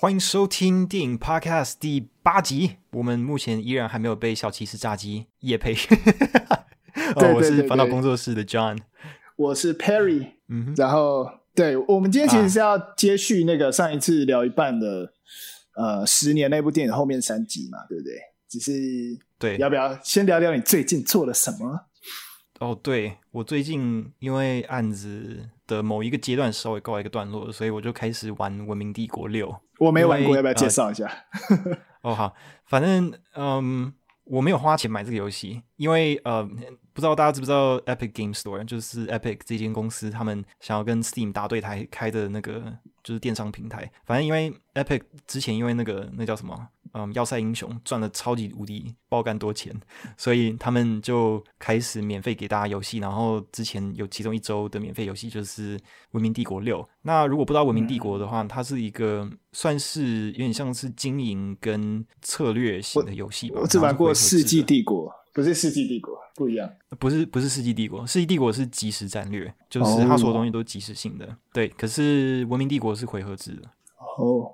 欢迎收听电影 Podcast 第八集。我们目前依然还没有被小骑士炸鸡夜配。哦，我是烦恼工作室的 John，我是 Perry。嗯，然后对，我们今天其实是要接续那个上一次聊一半的、啊、呃十年那部电影后面三集嘛，对不对？只是对，要不要先聊聊你最近做了什么？哦，对，我最近因为案子的某一个阶段稍微告一个段落，所以我就开始玩《文明帝国六》。我没玩过，要不要介绍一下？呃、哦，好，反正嗯，我没有花钱买这个游戏，因为呃，不知道大家知不知道 Epic Game Store，就是 Epic 这间公司，他们想要跟 Steam 打对台开的那个就是电商平台。反正因为 Epic 之前因为那个那叫什么？嗯，要塞英雄赚了超级无敌爆干多钱，所以他们就开始免费给大家游戏。然后之前有其中一周的免费游戏就是《文明帝国六》。那如果不知道《文明帝国》的话，它是一个算是有点像是经营跟策略型的游戏吧。我只玩过《世纪帝国》，不是《世纪帝国》，不一样。不是不是《世纪帝国》，《世纪帝国》是即时战略，就是它所有东西都是即时性的。Oh. 对，可是《文明帝国》是回合制的。哦。Oh.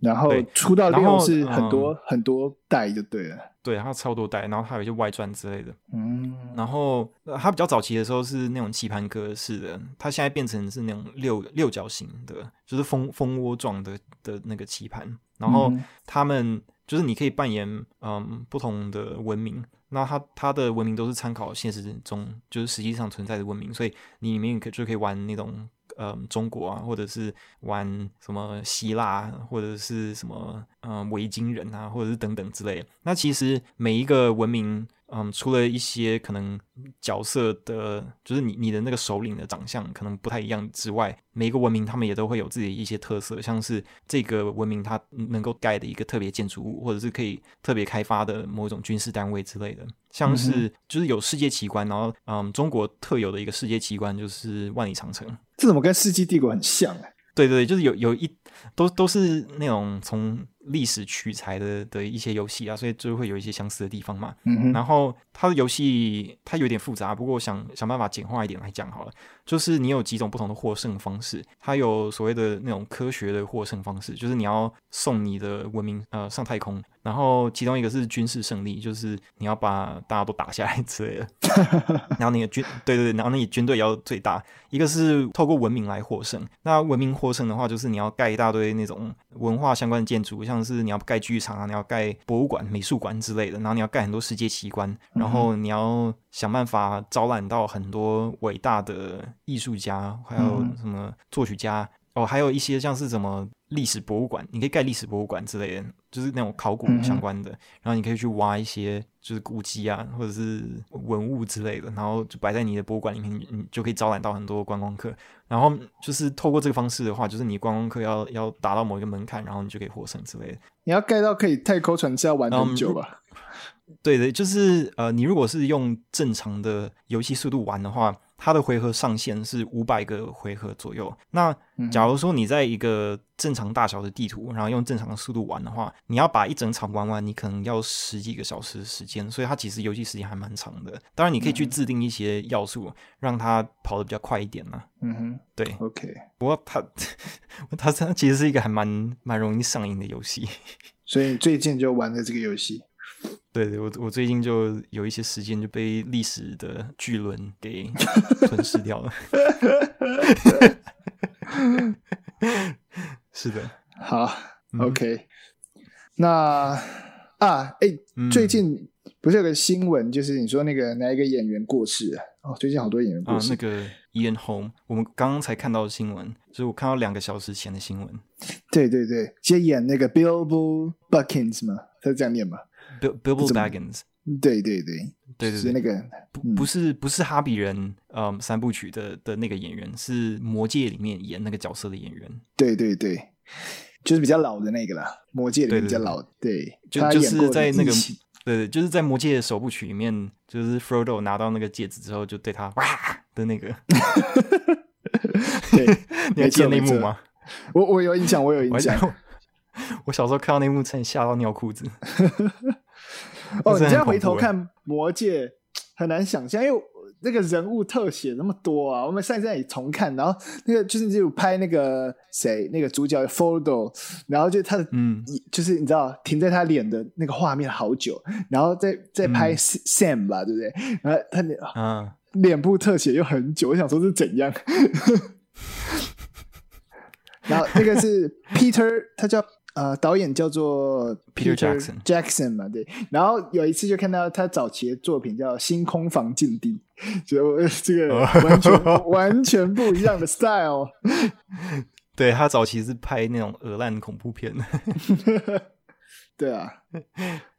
然后出到六是很多、嗯、很多代就对了，对，它超多代，然后它有一些外传之类的，嗯，然后它比较早期的时候是那种棋盘格式的，它现在变成是那种六六角形的，就是蜂蜂窝状的的那个棋盘，然后他们就是你可以扮演嗯不同的文明，那它它的文明都是参考现实中就是实际上存在的文明，所以你里面可就可以玩那种。呃，中国啊，或者是玩什么希腊，或者是什么嗯、呃、维京人啊，或者是等等之类的。那其实每一个文明。嗯，除了一些可能角色的，就是你你的那个首领的长相可能不太一样之外，每一个文明他们也都会有自己一些特色，像是这个文明它能够盖的一个特别建筑物，或者是可以特别开发的某一种军事单位之类的，像是就是有世界奇观，然后嗯，中国特有的一个世界奇观就是万里长城，这怎么跟世纪帝国很像哎？对对对，就是有有一都都是那种从。历史取材的的一些游戏啊，所以就会有一些相似的地方嘛。嗯哼。然后它的游戏它有点复杂，不过我想想办法简化一点来讲好了。就是你有几种不同的获胜方式，它有所谓的那种科学的获胜方式，就是你要送你的文明呃上太空，然后其中一个是军事胜利，就是你要把大家都打下来之类的。然后你的军对对对，然后你军队要最大。一个是透过文明来获胜，那文明获胜的话，就是你要盖一大堆那种文化相关的建筑，像是你要盖剧场啊，你要盖博物馆、美术馆之类的，然后你要盖很多世界奇观，然后你要想办法招揽到很多伟大的艺术家，还有什么作曲家哦，还有一些像是什么历史博物馆，你可以盖历史博物馆之类的，就是那种考古相关的，然后你可以去挖一些就是古迹啊，或者是文物之类的，然后就摆在你的博物馆里面，你就可以招揽到很多观光客。然后就是透过这个方式的话，就是你观光客要要达到某一个门槛，然后你就可以获胜之类的。你要盖到可以太空船是要玩很久吧？对的，就是呃，你如果是用正常的游戏速度玩的话，它的回合上限是五百个回合左右。那假如说你在一个正常大小的地图，然后用正常的速度玩的话，你要把一整场玩完，你可能要十几个小时的时间。所以它其实游戏时间还蛮长的。当然，你可以去制定一些要素，让它跑得比较快一点呢。嗯哼，对，OK。不过它 它它其实是一个还蛮蛮容易上瘾的游戏。所以最近就玩了这个游戏。对对，我我最近就有一些时间就被历史的巨轮给吞噬掉了。是的，好，OK。那啊，哎，最近不是有个新闻，就是你说那个哪一个演员过世啊？哦，最近好多演员过世。啊，那个 Ian Holm，我们刚刚才看到的新闻，就是我看到两个小时前的新闻。对对对，接演那个 Bilbo Buckins 嘛，他是这样念吗？Bilbo Baggins，对对对对对，是那个不不是不是哈比人嗯三部曲的的那个演员，是魔戒里面演那个角色的演员。对对对，就是比较老的那个了，魔戒里面比较老。对，就就是在那个对，就是在魔戒的首部曲里面，就是 Frodo 拿到那个戒指之后，就对他哇的那个。对，你还记得那一幕吗？我我有印象，我有印象。我 小时候看到那幕，差点吓到尿裤子。哦，你现在回头看《魔戒》，很难想象，因为那个人物特写那么多啊？我们上次也重看，然后那个就是就拍那个谁，那个主角的 photo，然后就他的嗯，就是你知道停在他脸的那个画面好久，然后再再拍 Sam 吧，嗯、对不对？然后他脸啊，脸部特写又很久，我想说是怎样？然后那个是 Peter，他叫。呃，导演叫做 Peter Jackson Jackson 嘛，对。然后有一次就看到他早期的作品叫《星空房禁地》，就这个完全 完全不一样的 style。对，他早期是拍那种恶烂恐怖片。对啊，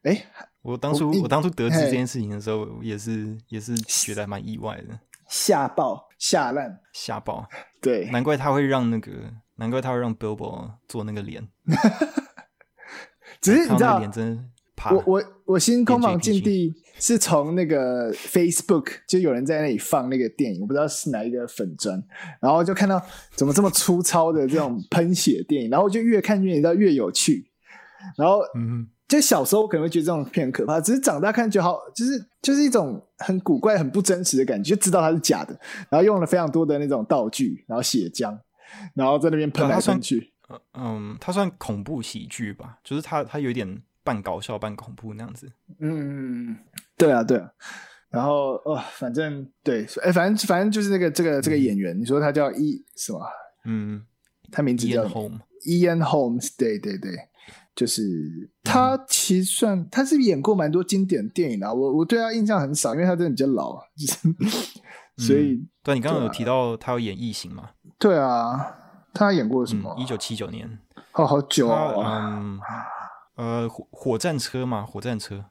哎，我当初我，我当初得知这件事情的时候，也是也是觉得蛮意外的，吓爆吓烂吓爆，对，难怪他会让那个。难怪他会让 Bilbo 做那个脸，只是你知道，脸真怕我我我星空房禁地是从那个 Facebook 就有人在那里放那个电影，我不知道是哪一个粉专，然后就看到怎么这么粗糙的这种喷血电影，然后就越看越你知道越有趣，然后嗯，就小时候可能会觉得这种片很可怕，只是长大看就好，就是就是一种很古怪、很不真实的感觉，就知道它是假的，然后用了非常多的那种道具，然后血浆。然后在那边喷来喷去，嗯，它算恐怖喜剧吧，就是它它有点半搞笑半恐怖那样子。嗯，对啊，对啊。然后哦，反正对，哎，反正反正就是那个这个这个演员，嗯、你说他叫伊什么？嗯，他名字叫 Ian Holm Ian Holmes，对对对，就是他其实算他是演过蛮多经典电影的，我我对他印象很少，因为他真的比较老，就是、所以、嗯、对你刚刚有提到他有演异形嘛？对啊，他演过什么？一九七九年，哦，好久啊。嗯，呃，火火战车嘛，火战车。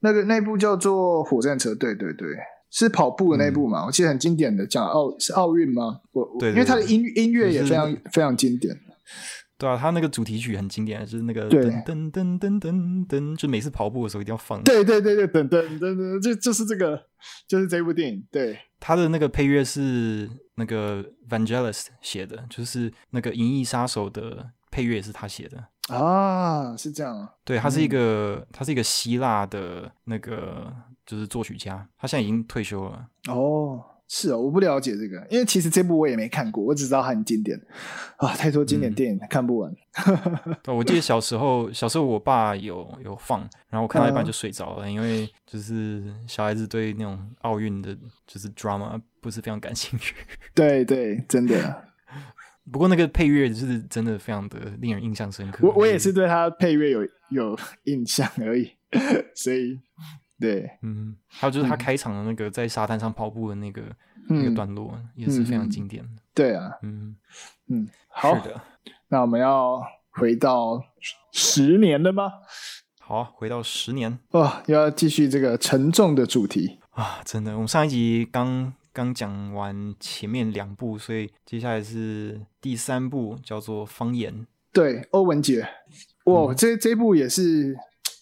那个那部叫做火战车，对对对，是跑步的那部嘛？嗯、我记得很经典的，讲奥是奥运吗？我因为他的音音乐也非常、非常经典。对啊，他那个主题曲很经典，就是那个噔噔噔噔噔噔，就每次跑步的时候一定要放。对对对对，噔噔噔噔，就就是这个，就是这部电影。对，他的那个配乐是那个 Vangelis 写的，就是那个《银翼杀手》的配乐也是他写的啊，是这样。对，他是一个，嗯、他是一个希腊的那个就是作曲家，他现在已经退休了。哦。是哦，我不了解这个，因为其实这部我也没看过，我只知道它很经典啊，太多经典电影、嗯、看不完。对，我记得小时候，小时候我爸有有放，然后我看到一半就睡着了，嗯、因为就是小孩子对那种奥运的，就是 drama 不是非常感兴趣。对对，真的。不过那个配乐是真的非常的令人印象深刻。我我也是对他配乐有有印象而已，所以。对，嗯，还有就是他开场的那个在沙滩上跑步的那个、嗯、那个段落也是非常经典的。对啊，嗯嗯，好的，那我们要回到十年了吗？好，回到十年哦，又要继续这个沉重的主题啊！真的，我们上一集刚刚讲完前面两部，所以接下来是第三部，叫做《方言》。对，欧文杰，哇，嗯、这这部也是。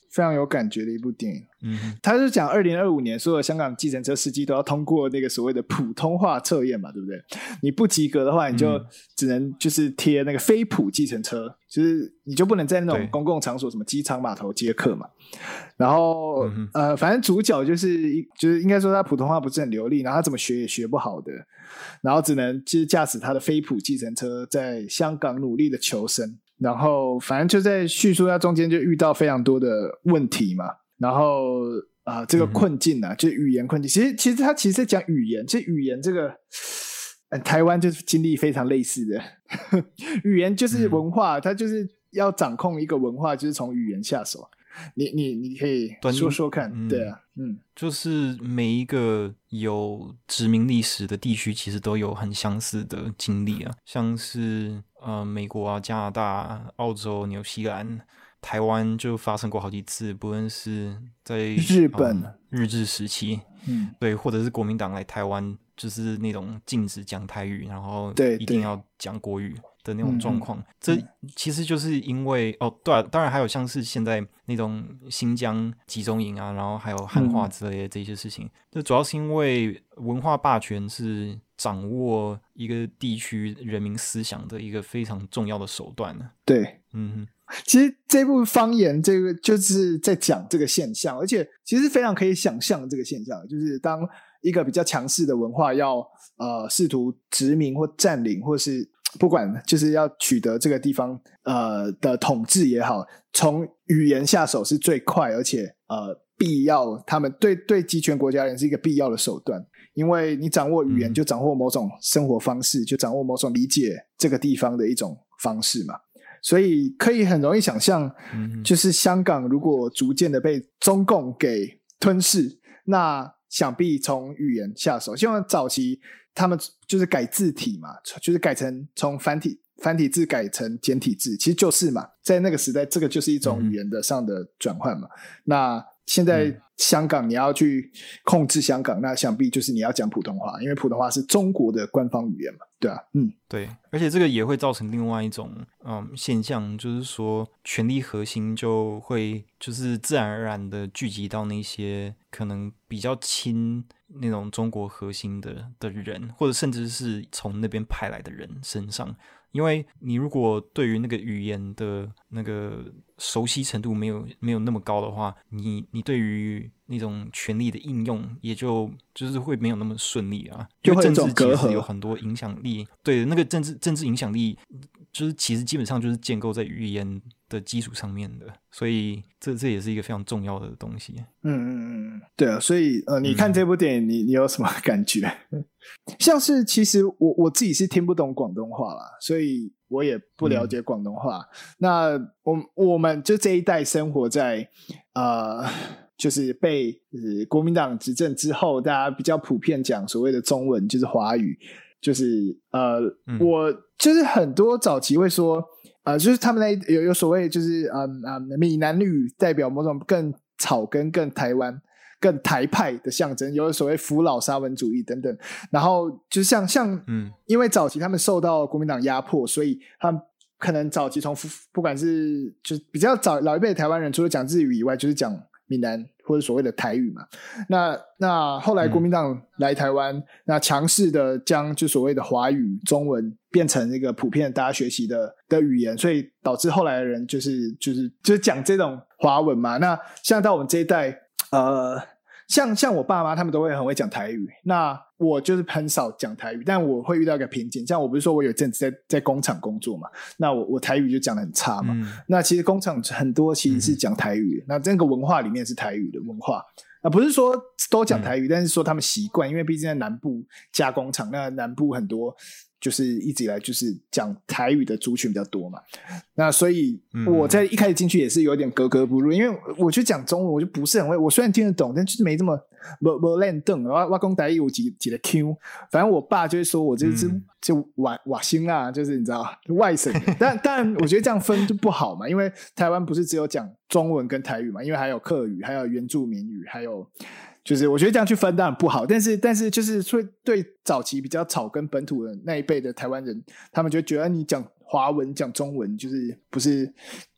非常有感觉的一部电影，嗯，他是讲二零二五年所有香港计程车司机都要通过那个所谓的普通话测验嘛，对不对？你不及格的话，你就只能就是贴那个非普计程车，就是你就不能在那种公共场所，什么机场码头接客嘛。然后、嗯、呃，反正主角就是就是应该说他普通话不是很流利，然后他怎么学也学不好的，然后只能就是驾驶他的非普计程车在香港努力的求生。然后，反正就在叙述他中间就遇到非常多的问题嘛。然后啊、呃，这个困境啊，嗯、就语言困境。其实，其实他其实在讲语言。其实语言这个，呃、台湾就是经历非常类似的。语言就是文化，它、嗯、就是要掌控一个文化，就是从语言下手。你你你可以说说看，嗯、对啊，嗯，就是每一个有殖民历史的地区，其实都有很相似的经历啊，像是呃美国啊、加拿大、澳洲、纽西兰、台湾就发生过好几次，不论是在日本、呃、日治时期，嗯，对，或者是国民党来台湾，就是那种禁止讲台语，然后对一定要讲国语。的那种状况，嗯、这其实就是因为、嗯、哦，对、啊，当然还有像是现在那种新疆集中营啊，然后还有汉化之类的这些事情，这、嗯、主要是因为文化霸权是掌握一个地区人民思想的一个非常重要的手段呢。对，嗯，其实这部方言，这个就是在讲这个现象，而且其实非常可以想象这个现象，就是当一个比较强势的文化要呃试图殖民或占领，或是不管就是要取得这个地方呃的统治也好，从语言下手是最快，而且呃必要，他们对对集权国家人是一个必要的手段，因为你掌握语言，就掌握某种生活方式，就掌握某种理解这个地方的一种方式嘛。所以可以很容易想象，就是香港如果逐渐的被中共给吞噬，那想必从语言下手。希望早期他们就是改字体嘛，就是改成从繁体繁体字改成简体字，其实就是嘛，在那个时代，这个就是一种语言的上的转换嘛。那现在香港你要去控制香港，那想必就是你要讲普通话，因为普通话是中国的官方语言嘛，对啊，嗯，对，而且这个也会造成另外一种嗯现象，就是说权力核心就会就是自然而然的聚集到那些可能比较亲那种中国核心的的人，或者甚至是从那边派来的人身上。因为你如果对于那个语言的那个熟悉程度没有没有那么高的话，你你对于那种权力的应用也就就是会没有那么顺利啊。因为政治其实有很多影响力，对那个政治政治影响力，就是其实基本上就是建构在语言的基础上面的，所以这这也是一个非常重要的东西。嗯嗯嗯，对啊，所以呃，你看这部电影，你你有什么感觉？像是其实我我自己是听不懂广东话啦，所以我也不了解广东话。嗯、那我我们就这一代生活在呃，就是被就是国民党执政之后，大家比较普遍讲所谓的中文，就是华语，就是呃，嗯、我就是很多早期会说。啊、呃，就是他们那有有所谓，就是嗯嗯，闽南语代表某种更草根、更台湾、更台派的象征，有所谓扶老沙文主义等等。然后就是像像嗯，因为早期他们受到国民党压迫，所以他们可能早期从不管是就比较早老一辈的台湾人，除了讲日语以外，就是讲闽南。或者所谓的台语嘛，那那后来国民党来台湾，嗯、那强势的将就所谓的华语中文变成一个普遍大家学习的的语言，所以导致后来的人就是就是就是讲这种华文嘛。那像到我们这一代，呃。像像我爸妈他们都会很会讲台语，那我就是很少讲台语，但我会遇到一个瓶颈。像我不是说我有一阵子在在工厂工作嘛，那我我台语就讲的很差嘛。嗯、那其实工厂很多其实是讲台语，嗯、那这个文化里面是台语的文化，啊不是说都讲台语，嗯、但是说他们习惯，因为毕竟在南部加工厂，那南部很多。就是一直以来就是讲台语的族群比较多嘛，那所以我在一开始进去也是有点格格不入，因为我就讲中文，我就不是很会。我虽然听得懂，但就是没这么不不练邓。然后我讲台语有几几个 Q，反正我爸就会说我这是就瓦瓦星啊，就是你知道外省。但但我觉得这样分就不好嘛，因为台湾不是只有讲中文跟台语嘛，因为还有客语，还有原住民语，还有。就是我觉得这样去分当然不好，但是但是就是会对早期比较草根本土的那一辈的台湾人，他们就觉得你讲华文讲中文就是不是。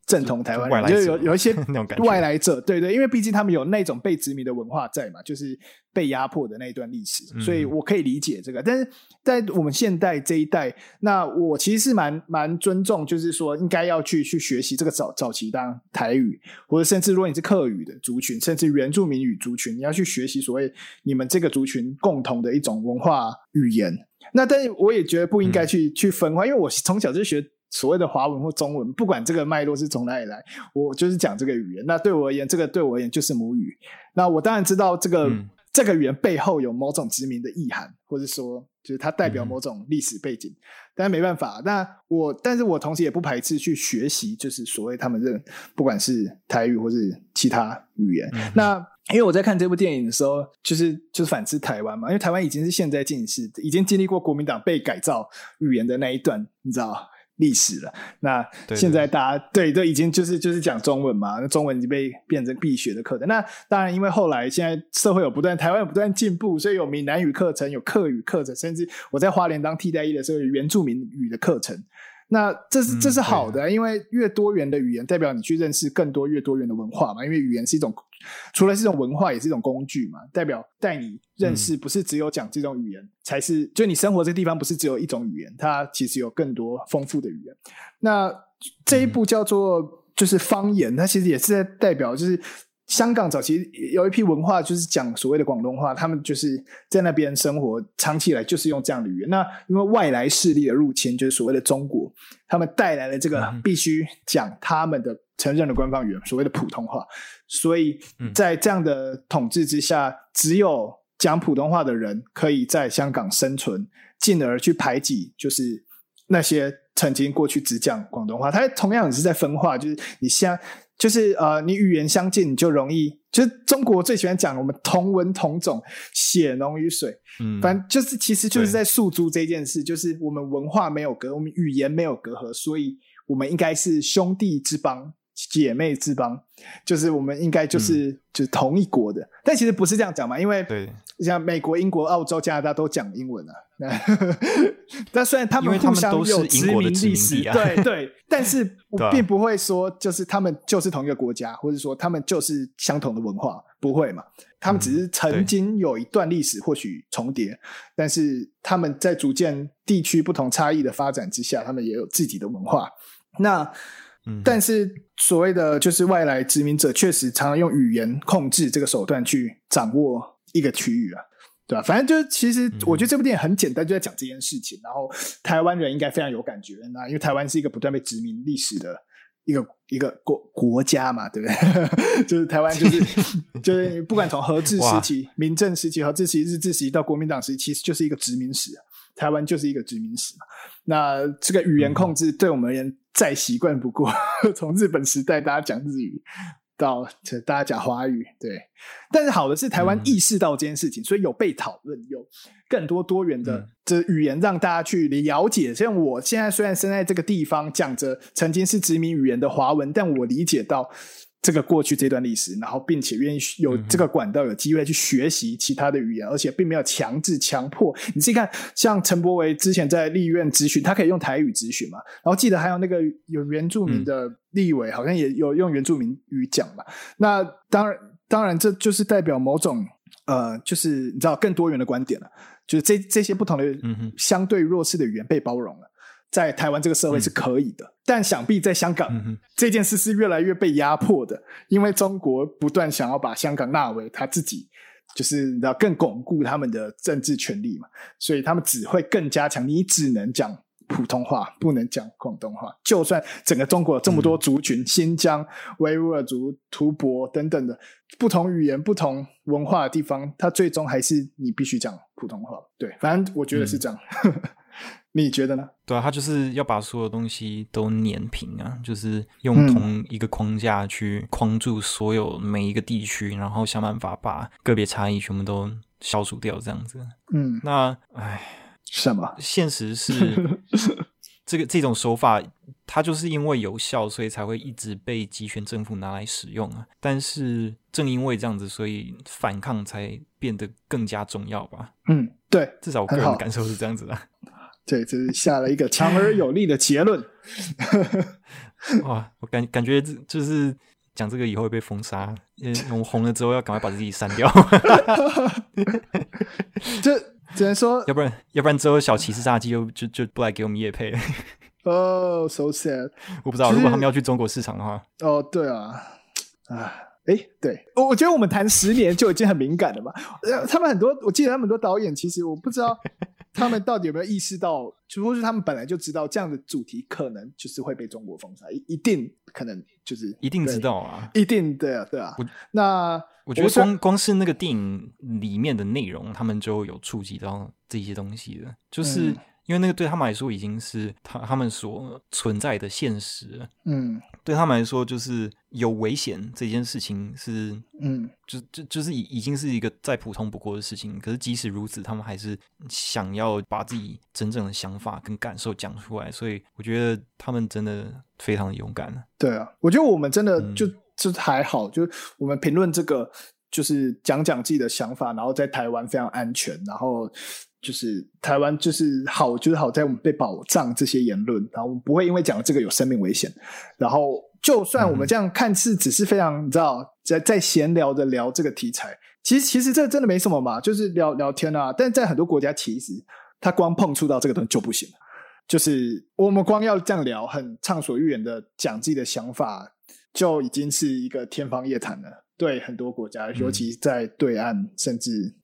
正统台湾人，就，就有有一些 那种外来者，对对，因为毕竟他们有那种被殖民的文化在嘛，就是被压迫的那一段历史，所以我可以理解这个。但是在我们现代这一代，那我其实是蛮蛮尊重，就是说应该要去去学习这个早早期当台语，或者甚至如果你是客语的族群，甚至原住民语族群，你要去学习所谓你们这个族群共同的一种文化语言。那但是我也觉得不应该去、嗯、去分化，因为我从小就学。所谓的华文或中文，不管这个脉络是从哪里来，我就是讲这个语言。那对我而言，这个对我而言就是母语。那我当然知道这个、嗯、这个语言背后有某种殖民的意涵，或者说就是它代表某种历史背景。嗯、但是没办法，那我但是我同时也不排斥去学习，就是所谓他们认不管是台语或是其他语言。嗯、那因为我在看这部电影的时候，就是就是反思台湾嘛，因为台湾已经是现在进行式，已经经历过国民党被改造语言的那一段，你知道。历史了，那现在大家对，都已经就是就是讲中文嘛，那中文已经被变成必学的课程。那当然，因为后来现在社会有不断，台湾有不断进步，所以有闽南语课程，有客语课程，甚至我在花莲当替代役的时候，有原住民语的课程。那这是这是好的，嗯、因为越多元的语言，代表你去认识更多越多元的文化嘛。因为语言是一种，除了是一种文化，也是一种工具嘛。代表带你认识，不是只有讲这种语言，嗯、才是就你生活这个地方不是只有一种语言，它其实有更多丰富的语言。那这一步叫做就是方言，它其实也是在代表，就是香港早期有一批文化，就是讲所谓的广东话，他们就是在那边生活，长期以来就是用这样的语言。那因为外来势力的入侵，就是所谓的中国，他们带来了这个必须讲他们的承认的官方语言，所谓的普通话。所以在这样的统治之下，只有讲普通话的人可以在香港生存，进而去排挤，就是那些。曾经过去只讲广东话，它同样也是在分化，就是你像，就是呃，你语言相近，你就容易，就是中国最喜欢讲我们同文同种，血浓于水，嗯，反正就是其实就是在诉诸这件事，就是我们文化没有隔，我们语言没有隔阂，所以我们应该是兄弟之邦。姐妹之邦，就是我们应该就是、嗯、就是同一国的，但其实不是这样讲嘛，因为像美国、英国、澳洲、加拿大都讲英文啊。但虽然他们互相有殖民历史，对对，但是我并不会说就是他们就是同一个国家，或者说他们就是相同的文化，不会嘛？他们只是曾经有一段历史或许重叠，嗯、但是他们在逐渐地区不同差异的发展之下，他们也有自己的文化。那但是所谓的就是外来殖民者，确实常常用语言控制这个手段去掌握一个区域啊，对吧？反正就是其实我觉得这部电影很简单，就在讲这件事情。然后台湾人应该非常有感觉，那因为台湾是一个不断被殖民历史的一个一个国国家嘛，对不对？就是台湾就是 就是不管从和治时期、民政时期、和治时期、日治时期到国民党时期，其实就是一个殖民史啊。台湾就是一个殖民史嘛。那这个语言控制对我们而言，再习惯不过，从日本时代大家讲日语到大家讲华语，对。但是好的是台湾意识到这件事情，嗯、所以有被讨论，有更多多元的这语言让大家去了解。像我现在虽然身在这个地方，讲着曾经是殖民语言的华文，但我理解到。这个过去这段历史，然后并且愿意有这个管道，有机会去学习其他的语言，而且并没有强制强迫。你自己看，像陈柏维之前在立院咨询，他可以用台语咨询嘛？然后记得还有那个有原住民的立委，好像也有用原住民语讲嘛？那当然，当然这就是代表某种呃，就是你知道更多元的观点了，就是这这些不同的相对弱势的语言被包容了。在台湾这个社会是可以的，嗯、但想必在香港、嗯、这件事是越来越被压迫的，因为中国不断想要把香港纳为他自己，就是要更巩固他们的政治权利嘛，所以他们只会更加强，你只能讲普通话，不能讲广东话。就算整个中国有这么多族群，嗯、新疆维吾尔族、吐蕃等等的不同语言、不同文化的地方，他最终还是你必须讲普通话。对，反正我觉得是这样。嗯你觉得呢？对啊，他就是要把所有东西都碾平啊，就是用同一个框架去框住所有每一个地区，嗯、然后想办法把个别差异全部都消除掉，这样子。嗯，那唉，什么？现实是 这个这种手法，它就是因为有效，所以才会一直被集权政府拿来使用啊。但是正因为这样子，所以反抗才变得更加重要吧？嗯，对，至少我个人的感受是这样子的。对，这是下了一个强而有力的结论。哇，我感感觉这就是讲这个以后会被封杀，因为我们红了之后要赶快把自己删掉。这只能说，要不然要不然之后小骑士炸鸡就就就不来给我们夜配。哦、oh,，so sad。我不知道，如果他们要去中国市场的话，哦，oh, 对啊，啊，哎，对，我我觉得我们谈十年就已经很敏感了嘛。他们很多，我记得他们很多导演，其实我不知道。他们到底有没有意识到，就或是他们本来就知道这样的主题可能就是会被中国封杀，一一定可能就是一定知道啊，一定对啊对啊。我那我觉得光光是那个电影里面的内容，他们就有触及到这些东西的，就是。嗯因为那个对他们来说已经是他他们所存在的现实，嗯，对他们来说就是有危险这件事情是，嗯，就就就是已已经是一个再普通不过的事情。可是即使如此，他们还是想要把自己真正的想法跟感受讲出来。所以我觉得他们真的非常的勇敢。对啊，我觉得我们真的就、嗯、就还好，就我们评论这个，就是讲讲自己的想法，然后在台湾非常安全，然后。就是台湾就是好，就是好在我们被保障这些言论，然后我们不会因为讲这个有生命危险。然后就算我们这样看似只是非常，你知道，在在闲聊的聊这个题材，其实其实这真的没什么嘛，就是聊聊天啊。但在很多国家，其实他光碰触到这个东西就不行了。就是我们光要这样聊，很畅所欲言的讲自己的想法，就已经是一个天方夜谭了。对很多国家，尤其在对岸，甚至，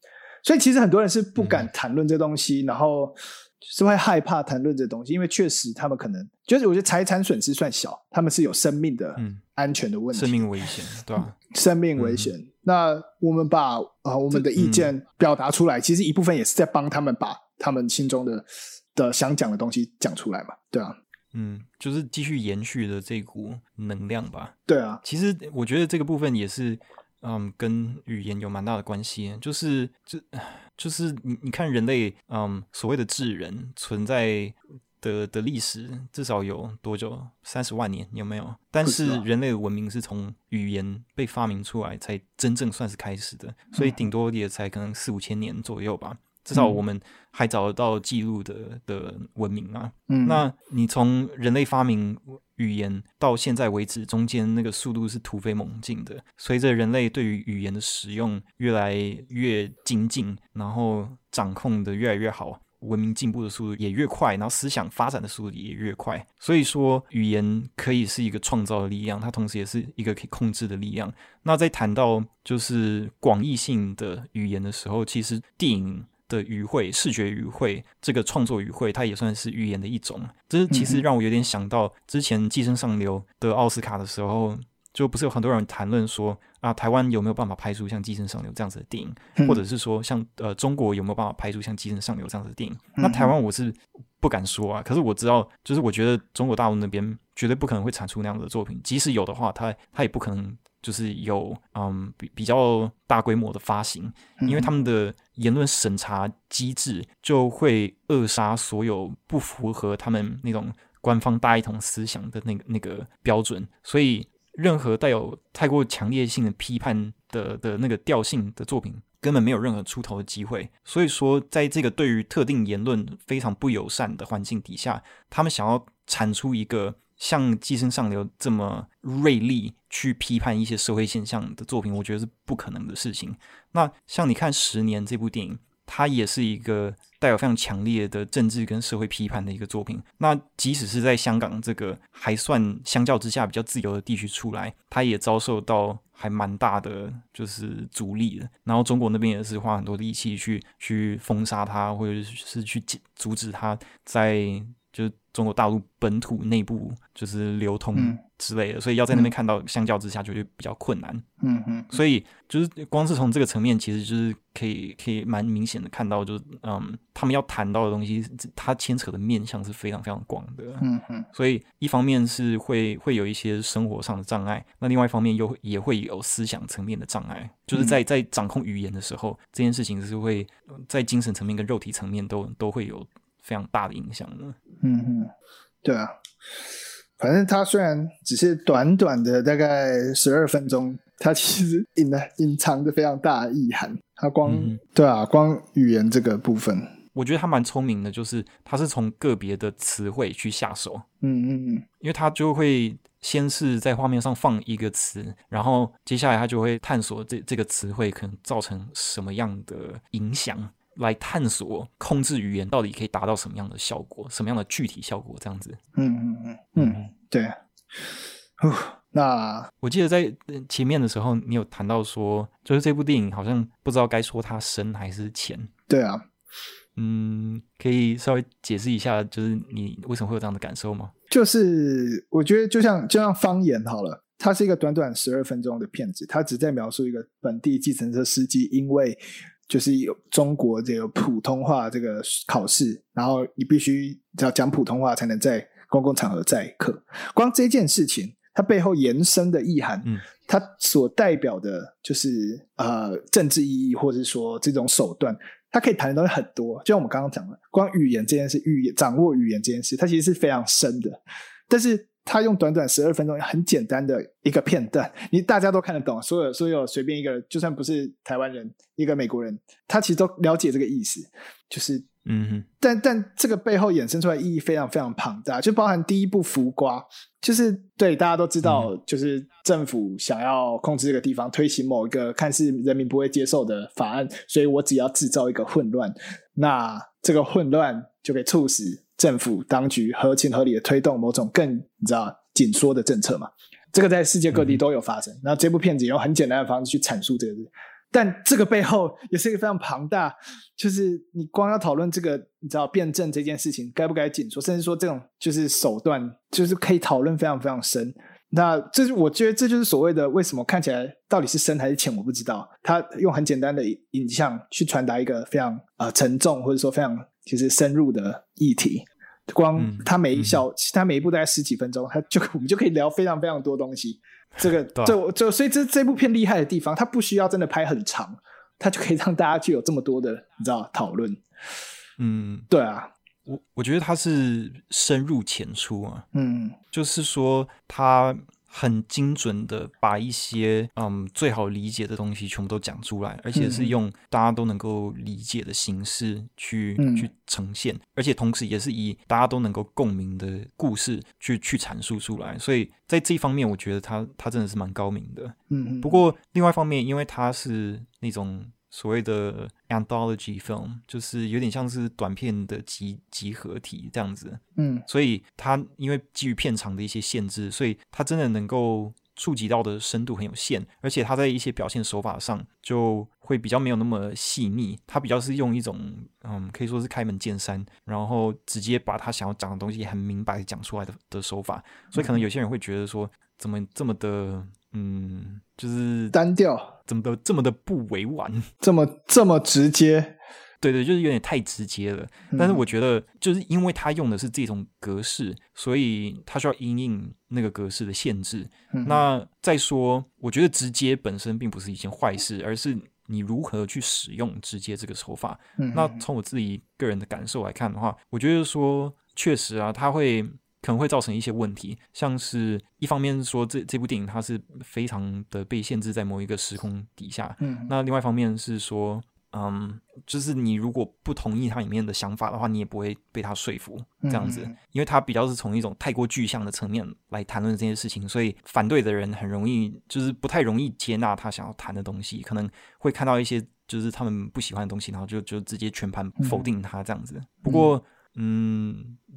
所以其实很多人是不敢谈论这东西，嗯、然后是会害怕谈论这东西，因为确实他们可能就是我觉得财产损失算小，他们是有生命的安全的问题，生命危险，对吧？生命危险。嗯、那我们把啊、呃、我们的意见表达出来，其实一部分也是在帮他们把他们心中的。的想讲的东西讲出来嘛？对啊，嗯，就是继续延续的这股能量吧。对啊，其实我觉得这个部分也是，嗯，跟语言有蛮大的关系。就是，就 就是你你看人类，嗯，所谓的智人存在的的历史至少有多久？三十万年有没有？但是人类的文明是从语言被发明出来才真正算是开始的，所以顶多也才可能四五千年左右吧。至少我们还找得到记录的的文明啊。嗯，那你从人类发明语言到现在为止，中间那个速度是突飞猛进的。随着人类对于语言的使用越来越精进，然后掌控的越来越好，文明进步的速度也越快，然后思想发展的速度也越快。所以说，语言可以是一个创造的力量，它同时也是一个可以控制的力量。那在谈到就是广义性的语言的时候，其实电影。的语汇、视觉语汇，这个创作语汇，它也算是语言的一种。这其实让我有点想到之前《寄生上流》的奥斯卡的时候，就不是有很多人谈论说啊，台湾有没有办法拍出像《寄生上流》这样子的电影，或者是说像呃中国有没有办法拍出像《寄生上流》这样子的电影？那台湾我是不敢说啊，可是我知道，就是我觉得中国大陆那边绝对不可能会产出那样的作品，即使有的话，它它也不可能。就是有嗯比比较大规模的发行，因为他们的言论审查机制就会扼杀所有不符合他们那种官方大一统思想的那个那个标准，所以任何带有太过强烈性的批判的的那个调性的作品，根本没有任何出头的机会。所以说，在这个对于特定言论非常不友善的环境底下，他们想要产出一个。像《寄生上流》这么锐利去批判一些社会现象的作品，我觉得是不可能的事情。那像你看《十年》这部电影，它也是一个带有非常强烈的政治跟社会批判的一个作品。那即使是在香港这个还算相较之下比较自由的地区出来，它也遭受到还蛮大的就是阻力的。然后中国那边也是花很多力气去去封杀它，或者是去阻止它在。就是中国大陆本土内部就是流通之类的，嗯、所以要在那边看到，相较之下就会比较困难。嗯嗯，嗯所以就是光是从这个层面，其实就是可以可以蛮明显的看到，就是嗯，他们要谈到的东西，它牵扯的面向是非常非常广的。嗯嗯，嗯所以一方面是会会有一些生活上的障碍，那另外一方面又也会有思想层面的障碍，就是在在掌控语言的时候，这件事情是会在精神层面跟肉体层面都都会有。非常大的影响呢。嗯嗯，对啊，反正他虽然只是短短的大概十二分钟，他其实隐了隐藏着非常大的意涵。他光、嗯、对啊，光语言这个部分，我觉得他蛮聪明的，就是他是从个别的词汇去下手。嗯嗯嗯，因为他就会先是在画面上放一个词，然后接下来他就会探索这这个词汇可能造成什么样的影响。来探索控制语言到底可以达到什么样的效果，什么样的具体效果，这样子。嗯嗯嗯嗯，对。那我记得在前面的时候，你有谈到说，就是这部电影好像不知道该说它深还是浅。对啊。嗯，可以稍微解释一下，就是你为什么会有这样的感受吗？就是我觉得就像就像方言好了，它是一个短短十二分钟的片子，它只在描述一个本地计程车司机因为。就是有中国这个普通话这个考试，然后你必须要讲普通话才能在公共场合载客。光这件事情，它背后延伸的意涵，嗯，它所代表的就是呃政治意义，或者是说这种手段，它可以谈的东西很多。就像我们刚刚讲的，光语言这件事，语言掌握语言这件事，它其实是非常深的，但是。他用短短十二分钟，很简单的一个片段，你大家都看得懂。所有所有随便一个人，就算不是台湾人，一个美国人，他其实都了解这个意思。就是，嗯哼。但但这个背后衍生出来意义非常非常庞大，就包含第一步《浮瓜》，就是对大家都知道，就是政府想要控制这个地方，推行某一个看似人民不会接受的法案，所以我只要制造一个混乱，那这个混乱就可以促使政府当局合情合理的推动某种更你知道紧缩的政策嘛。这个在世界各地都有发生。那、嗯、这部片子用很简单的方式去阐述这个事，但这个背后也是一个非常庞大，就是你光要讨论这个，你知道辩证这件事情该不该紧缩，甚至说这种就是手段，就是可以讨论非常非常深。那这是我觉得这就是所谓的为什么看起来到底是深还是浅，我不知道。他用很简单的影像去传达一个非常呃沉重或者说非常其实深入的议题。光他每一小，嗯、他每一部大概十几分钟，他就 我们就可以聊非常非常多东西。这个就就所以这这部片厉害的地方，它不需要真的拍很长，它就可以让大家具有这么多的你知道讨论。嗯，对啊，我我觉得他是深入浅出啊。嗯，就是说他。很精准的把一些嗯最好理解的东西全部都讲出来，而且是用大家都能够理解的形式去、嗯、去呈现，而且同时也是以大家都能够共鸣的故事去去阐述出来。所以在这一方面，我觉得他他真的是蛮高明的。嗯，不过另外一方面，因为他是那种。所谓的 anthology film 就是有点像是短片的集集合体这样子，嗯，所以它因为基于片长的一些限制，所以它真的能够触及到的深度很有限，而且它在一些表现手法上就会比较没有那么细腻，它比较是用一种嗯，可以说是开门见山，然后直接把他想要讲的东西很明白讲出来的的手法，所以可能有些人会觉得说，怎么这么的。嗯，就是单调，怎么的这么的不委婉，这么这么直接，对对，就是有点太直接了。嗯、但是我觉得，就是因为他用的是这种格式，所以他需要因应那个格式的限制。嗯、那再说，我觉得直接本身并不是一件坏事，而是你如何去使用直接这个手法。嗯、那从我自己个人的感受来看的话，我觉得说，确实啊，他会。可能会造成一些问题，像是一方面说这这部电影它是非常的被限制在某一个时空底下，嗯，那另外一方面是说，嗯，就是你如果不同意它里面的想法的话，你也不会被他说服这样子，嗯、因为它比较是从一种太过具象的层面来谈论这些事情，所以反对的人很容易就是不太容易接纳他想要谈的东西，可能会看到一些就是他们不喜欢的东西，然后就就直接全盘否定他这样子。嗯、不过，嗯。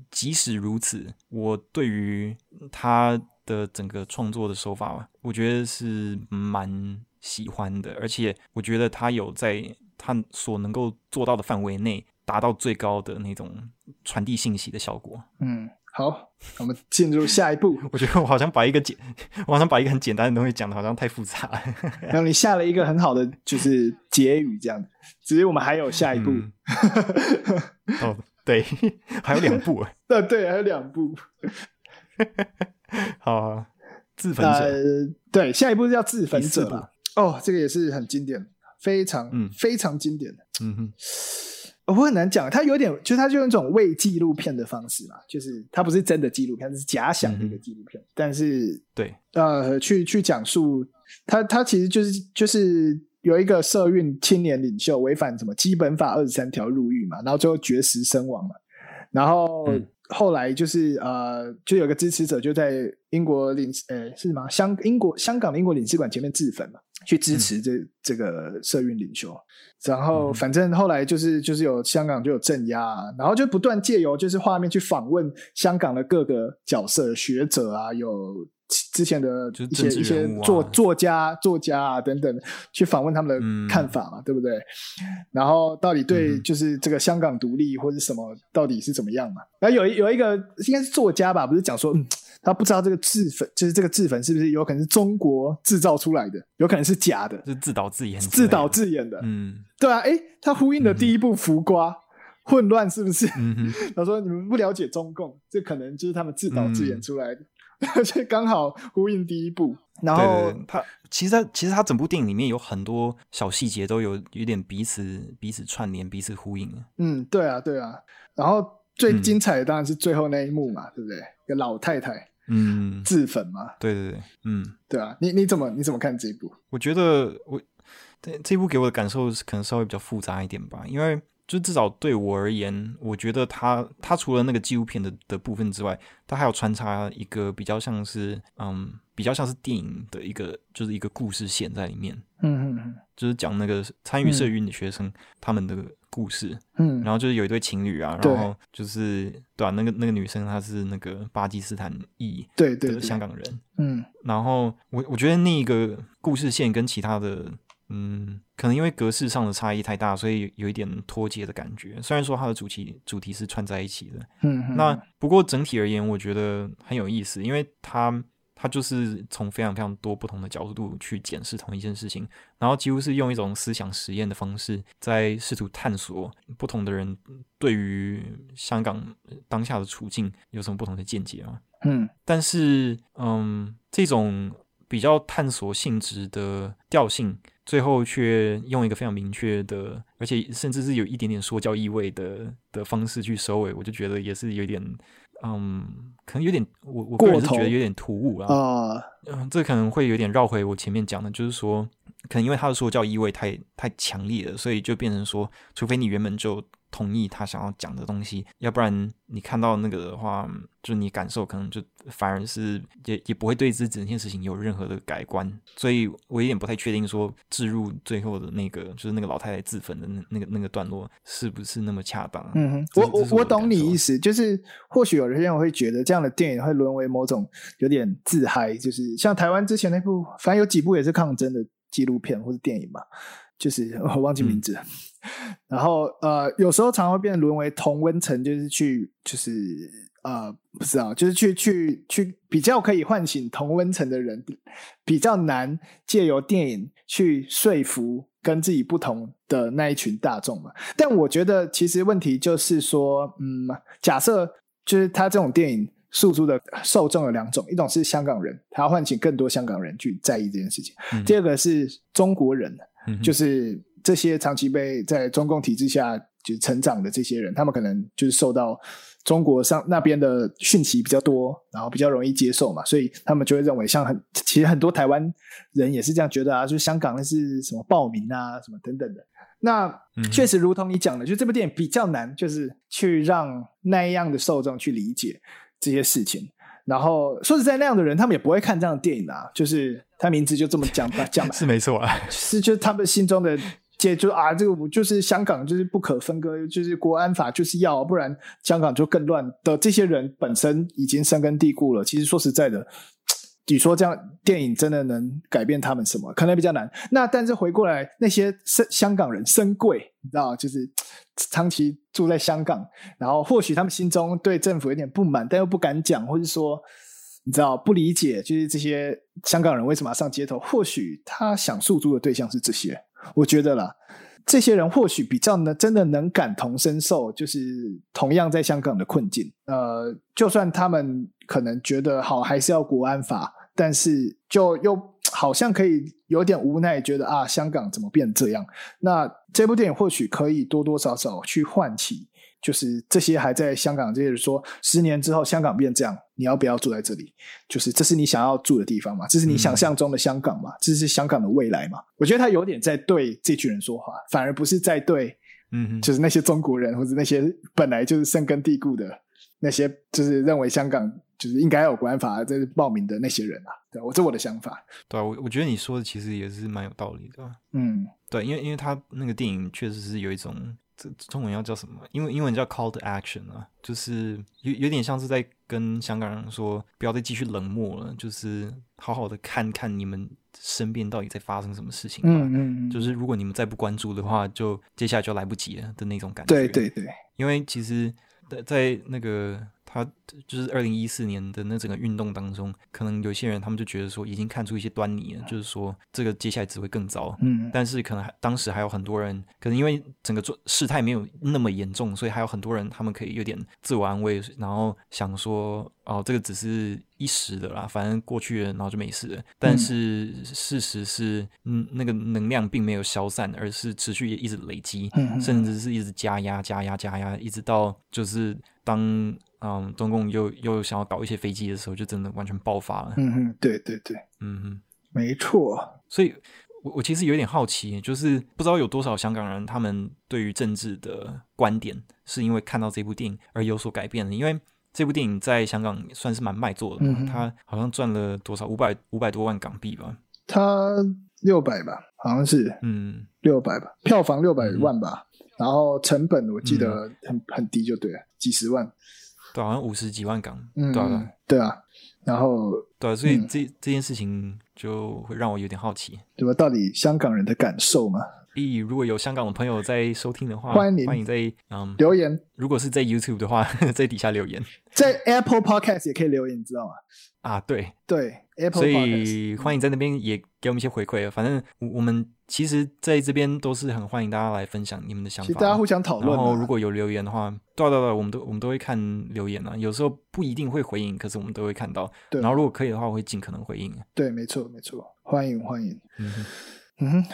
即使如此，我对于他的整个创作的手法，我觉得是蛮喜欢的，而且我觉得他有在他所能够做到的范围内达到最高的那种传递信息的效果。嗯，好，我们进入下一步。我觉得我好像把一个简，我好像把一个很简单的东西讲的好像太复杂了，然后你下了一个很好的就是结语，这样。只是我们还有下一步。嗯、哦。对，还有两部。对对，还有两部。好、啊，自焚者、呃。对，下一部是叫自焚者吧？哦，这个也是很经典，非常、嗯、非常经典的。嗯哼，我很难讲，它有点，就是它就用一种伪纪录片的方式嘛，就是它不是真的纪录片，它是假想的一个纪录片。嗯、但是，对，呃，去去讲述它，它其实就是就是。有一个社运青年领袖违反什么基本法二十三条入狱嘛，然后最后绝食身亡嘛，然后后来就是呃，就有个支持者就在英国领呃是吗？香英国香港的英国领事馆前面自焚嘛，去支持这、嗯、这个社运领袖，然后反正后来就是就是有香港就有镇压，然后就不断借由就是画面去访问香港的各个角色学者啊有。之前的一些、啊、一些作作家作家啊等等，去访问他们的看法嘛，嗯、对不对？然后到底对就是这个香港独立或者什么到底是怎么样嘛？然后有有一个应该是作家吧，不是讲说，嗯，他不知道这个自焚就是这个自焚是不是有可能是中国制造出来的，有可能是假的，是自导自演，自导自演的，嗯，对啊，诶，他呼应的第一部《浮瓜》嗯、混乱是不是？嗯、他说你们不了解中共，这可能就是他们自导自演出来的。嗯 所以刚好呼应第一部，然后他其实他其实他整部电影里面有很多小细节都有有点彼此彼此串联、彼此呼应。嗯，对啊，对啊。然后最精彩的当然是最后那一幕嘛，嗯、对不对？一个老太太，嗯，自焚嘛。对对对，嗯，对啊。你你怎么你怎么看这一部？我觉得我这这一部给我的感受是可能稍微比较复杂一点吧，因为。就至少对我而言，我觉得他他除了那个纪录片的的部分之外，他还有穿插一个比较像是嗯，比较像是电影的一个就是一个故事线在里面。嗯嗯嗯，就是讲那个参与社运的学生他们的故事，嗯，然后就是有一对情侣啊，然后就是对啊，那个那个女生她是那个巴基斯坦裔对对香港人，嗯，然后我我觉得那个故事线跟其他的。嗯，可能因为格式上的差异太大，所以有一点脱节的感觉。虽然说它的主题主题是串在一起的，嗯，那不过整体而言，我觉得很有意思，因为它它就是从非常非常多不同的角度去检视同一件事情，然后几乎是用一种思想实验的方式，在试图探索不同的人对于香港当下的处境有什么不同的见解啊。嗯，但是嗯，这种比较探索性质的调性。最后却用一个非常明确的，而且甚至是有一点点说教意味的的方式去收尾，我就觉得也是有点，嗯，可能有点，我我个人是觉得有点突兀啊。啊，嗯，这可能会有点绕回我前面讲的，就是说，可能因为他的说教意味太太强烈了，所以就变成说，除非你原本就。同意他想要讲的东西，要不然你看到那个的话，就你感受可能就反而是也也不会对这整件事情有任何的改观，所以我有点不太确定说置入最后的那个就是那个老太太自焚的那那个那个段落是不是那么恰当。嗯哼，我我我懂你意思，就是或许有些人会觉得这样的电影会沦为某种有点自嗨，就是像台湾之前那部，反正有几部也是抗争的纪录片或者电影嘛。就是我忘记名字，嗯、然后呃，有时候常会变沦为同温层，就是去就是呃，不知道，就是去去去比较可以唤醒同温层的人，比较难借由电影去说服跟自己不同的那一群大众嘛。但我觉得其实问题就是说，嗯，假设就是他这种电影诉诸的受众有两种，一种是香港人，他要唤醒更多香港人去在意这件事情；嗯、第二个是中国人。就是这些长期被在中共体制下就成长的这些人，他们可能就是受到中国上那边的讯息比较多，然后比较容易接受嘛，所以他们就会认为，像很其实很多台湾人也是这样觉得啊，就是香港那是什么暴民啊，什么等等的。那确实如同你讲的，就这部电影比较难，就是去让那样的受众去理解这些事情。然后说实在，那样的人他们也不会看这样的电影啊，就是他名字就这么讲吧，讲吧 是没错啊，是就是他们心中的解就啊，这个就是香港就是不可分割，就是国安法就是要，不然香港就更乱的。这些人本身已经深根蒂固了。其实说实在的，你说这样电影真的能改变他们什么？可能比较难。那但是回过来，那些深香港人深贵，你知道，就是长期住在香港，然后或许他们心中对政府有点不满，但又不敢讲，或者说你知道不理解，就是这些香港人为什么要上街头？或许他想诉诸的对象是这些。我觉得啦，这些人或许比较能真的能感同身受，就是同样在香港的困境。呃，就算他们可能觉得好，还是要国安法。但是就又好像可以有点无奈，觉得啊，香港怎么变这样？那这部电影或许可以多多少少去唤起，就是这些还在香港这些人说，十年之后香港变这样，你要不要住在这里？就是这是你想要住的地方嘛？这是你想象中的香港吗？这是香港的未来嘛？我觉得他有点在对这群人说话，反而不是在对，嗯，就是那些中国人或者那些本来就是深根蒂固的那些，就是认为香港。就是应该有国安法，这是暴民的那些人啊，对，我这我的想法。对啊，我我觉得你说的其实也是蛮有道理的。嗯，对，因为因为他那个电影确实是有一种，这中文要叫什么？因为英文叫 call to action 啊，就是有有点像是在跟香港人说，不要再继续冷漠了，就是好好的看看你们身边到底在发生什么事情。嗯嗯嗯，就是如果你们再不关注的话，就接下来就来不及了的那种感觉。对对对，因为其实，在在那个。他就是二零一四年的那整个运动当中，可能有些人他们就觉得说已经看出一些端倪了，就是说这个接下来只会更糟。嗯，但是可能还当时还有很多人，可能因为整个状事态没有那么严重，所以还有很多人他们可以有点自我安慰，然后想说哦，这个只是一时的啦，反正过去了，然后就没事了。但是事实是，嗯，那个能量并没有消散，而是持续一直累积，甚至是一直加压、加压、加压，一直到就是当。嗯，中共又又想要搞一些飞机的时候，就真的完全爆发了。嗯哼，对对对，嗯哼，没错。所以，我我其实有点好奇，就是不知道有多少香港人，他们对于政治的观点，是因为看到这部电影而有所改变的。因为这部电影在香港算是蛮卖座的，嗯，他好像赚了多少五百五百多万港币吧？他六百吧，好像是，嗯，六百吧，票房六百万吧。然后成本我记得很、嗯、很低，就对了，几十万，对，好像五十几万港，嗯，对啊，对啊，然后对，所以这、嗯、这件事情就会让我有点好奇，对吧？到底香港人的感受嘛？咦，如果有香港的朋友在收听的话，欢迎欢迎在嗯留言。如果是在 YouTube 的话，在底下留言，在 Apple Podcast 也可以留言，你知道吗？啊，对对，Apple，所以欢迎在那边也给我们一些回馈。反正我们其实在这边都是很欢迎大家来分享你们的想法，其实大家互相讨论。然后如果有留言的话，对对对，我们都我们都会看留言啊。有时候不一定会回应，可是我们都会看到。对，然后如果可以的话，我会尽可能回应。对，没错没错，欢迎欢迎。嗯哼，嗯哼，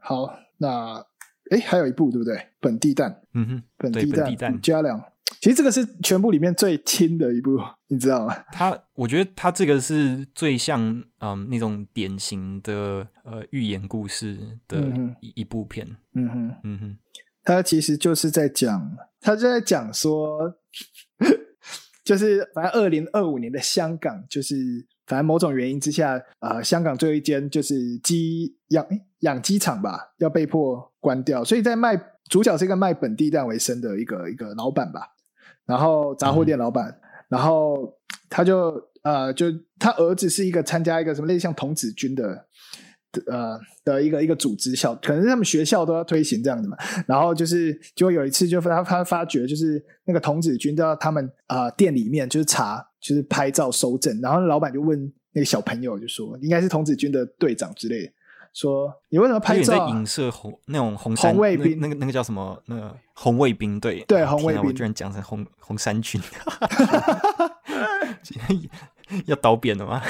好，那。哎，还有一部对不对？本地蛋，嗯哼，本地蛋，本地蛋嘉良。其实这个是全部里面最轻的一部，你知道吗？它，我觉得它这个是最像嗯那种典型的呃寓言故事的一一部片。嗯哼，嗯哼，它其实就是在讲，它就在讲说，就是反正二零二五年的香港，就是反正某种原因之下，呃，香港最后一间就是鸡养养鸡场吧，要被迫。关掉，所以在卖主角是一个卖本地蛋为生的一个一个老板吧，然后杂货店老板，嗯、然后他就呃就他儿子是一个参加一个什么类似像童子军的呃的一个一个组织小，可能是他们学校都要推行这样子嘛，然后就是就有一次就他他发觉就是那个童子军到他们啊、呃、店里面就是查就是拍照收证，然后老板就问那个小朋友就说应该是童子军的队长之类的。说你为什么拍照、啊？在影射红那种红山红卫兵，那个那个叫什么？那个红卫兵队对红卫兵，我居然讲成红红衫军，要倒扁了吗？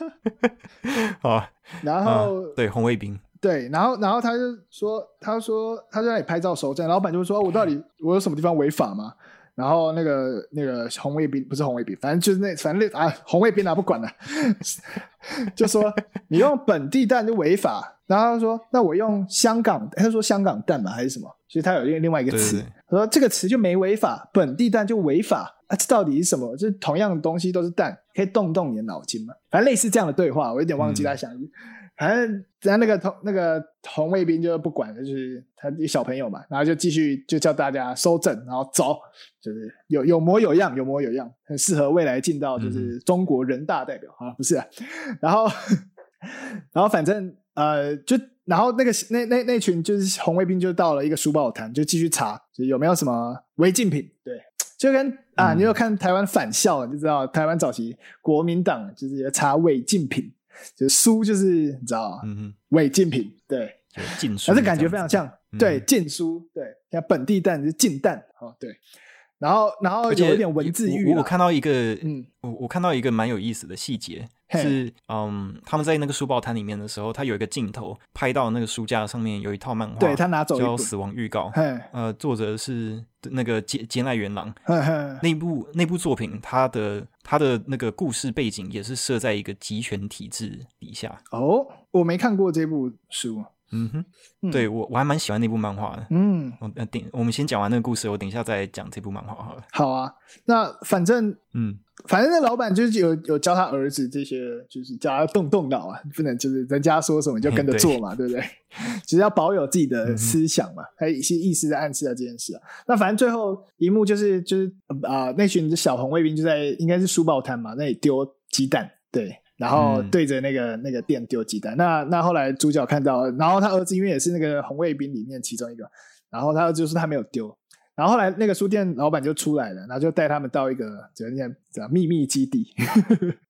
好，然后、嗯、对红卫兵，对，然后然后他就说，他说他在那里拍照收证，老板就说，我到底 我有什么地方违法吗？然后那个那个红卫兵不是红卫兵，反正就是那反正那啊红卫兵啊不管了，就说你用本地蛋就违法。然后他说那我用香港，他说香港蛋嘛还是什么？其实他有另另外一个词，他说这个词就没违法，本地蛋就违法啊？这到底是什么？就是同样的东西都是蛋，可以动动你的脑筋嘛？反正类似这样的对话，我有点忘记他想。嗯反正然后那个同那个红卫兵就不管，就是他一小朋友嘛，然后就继续就叫大家收证，然后走，就是有有模有样，有模有样，很适合未来进到就是中国人大代表啊，不是啊，然后 然后反正呃就然后那个那那那群就是红卫兵就到了一个书报摊，就继续查，就有没有什么违禁品，对，就跟啊你有看台湾返校，你就知道台湾早期国民党就是查违禁品。就书就是你知道嗯哼，违禁品，对，禁书，而且感觉非常像，对，禁书，对，像本地蛋是禁蛋，哦，对，然后然后有一点文字狱，我看到一个，嗯，我我看到一个蛮有意思的细节。是，嗯，他们在那个书报摊里面的时候，他有一个镜头拍到那个书架上面有一套漫画，对，他拿走叫《死亡预告》，呃，作者是那个兼兼濑元郎，那部那部作品，他的他的那个故事背景也是设在一个集权体制底下。哦，我没看过这部书。嗯哼，嗯对我我还蛮喜欢那部漫画的。嗯，我等我们先讲完那个故事，我等一下再讲这部漫画好了。好啊，那反正嗯。反正那老板就是有有教他儿子这些，就是教他动动脑啊，不能就是人家说什么就跟着 做嘛，对，不对？只是要保有自己的思想嘛，还有一些意思在暗示了这件事啊。那反正最后一幕就是就是啊、呃，那群小红卫兵就在应该是书报摊嘛，那里丢鸡蛋，对，然后对着那个、嗯、那个店丢鸡蛋。那那后来主角看到，然后他儿子因为也是那个红卫兵里面其中一个，然后他就是他没有丢。然后后来那个书店老板就出来了，然后就带他们到一个叫叫叫秘密基地，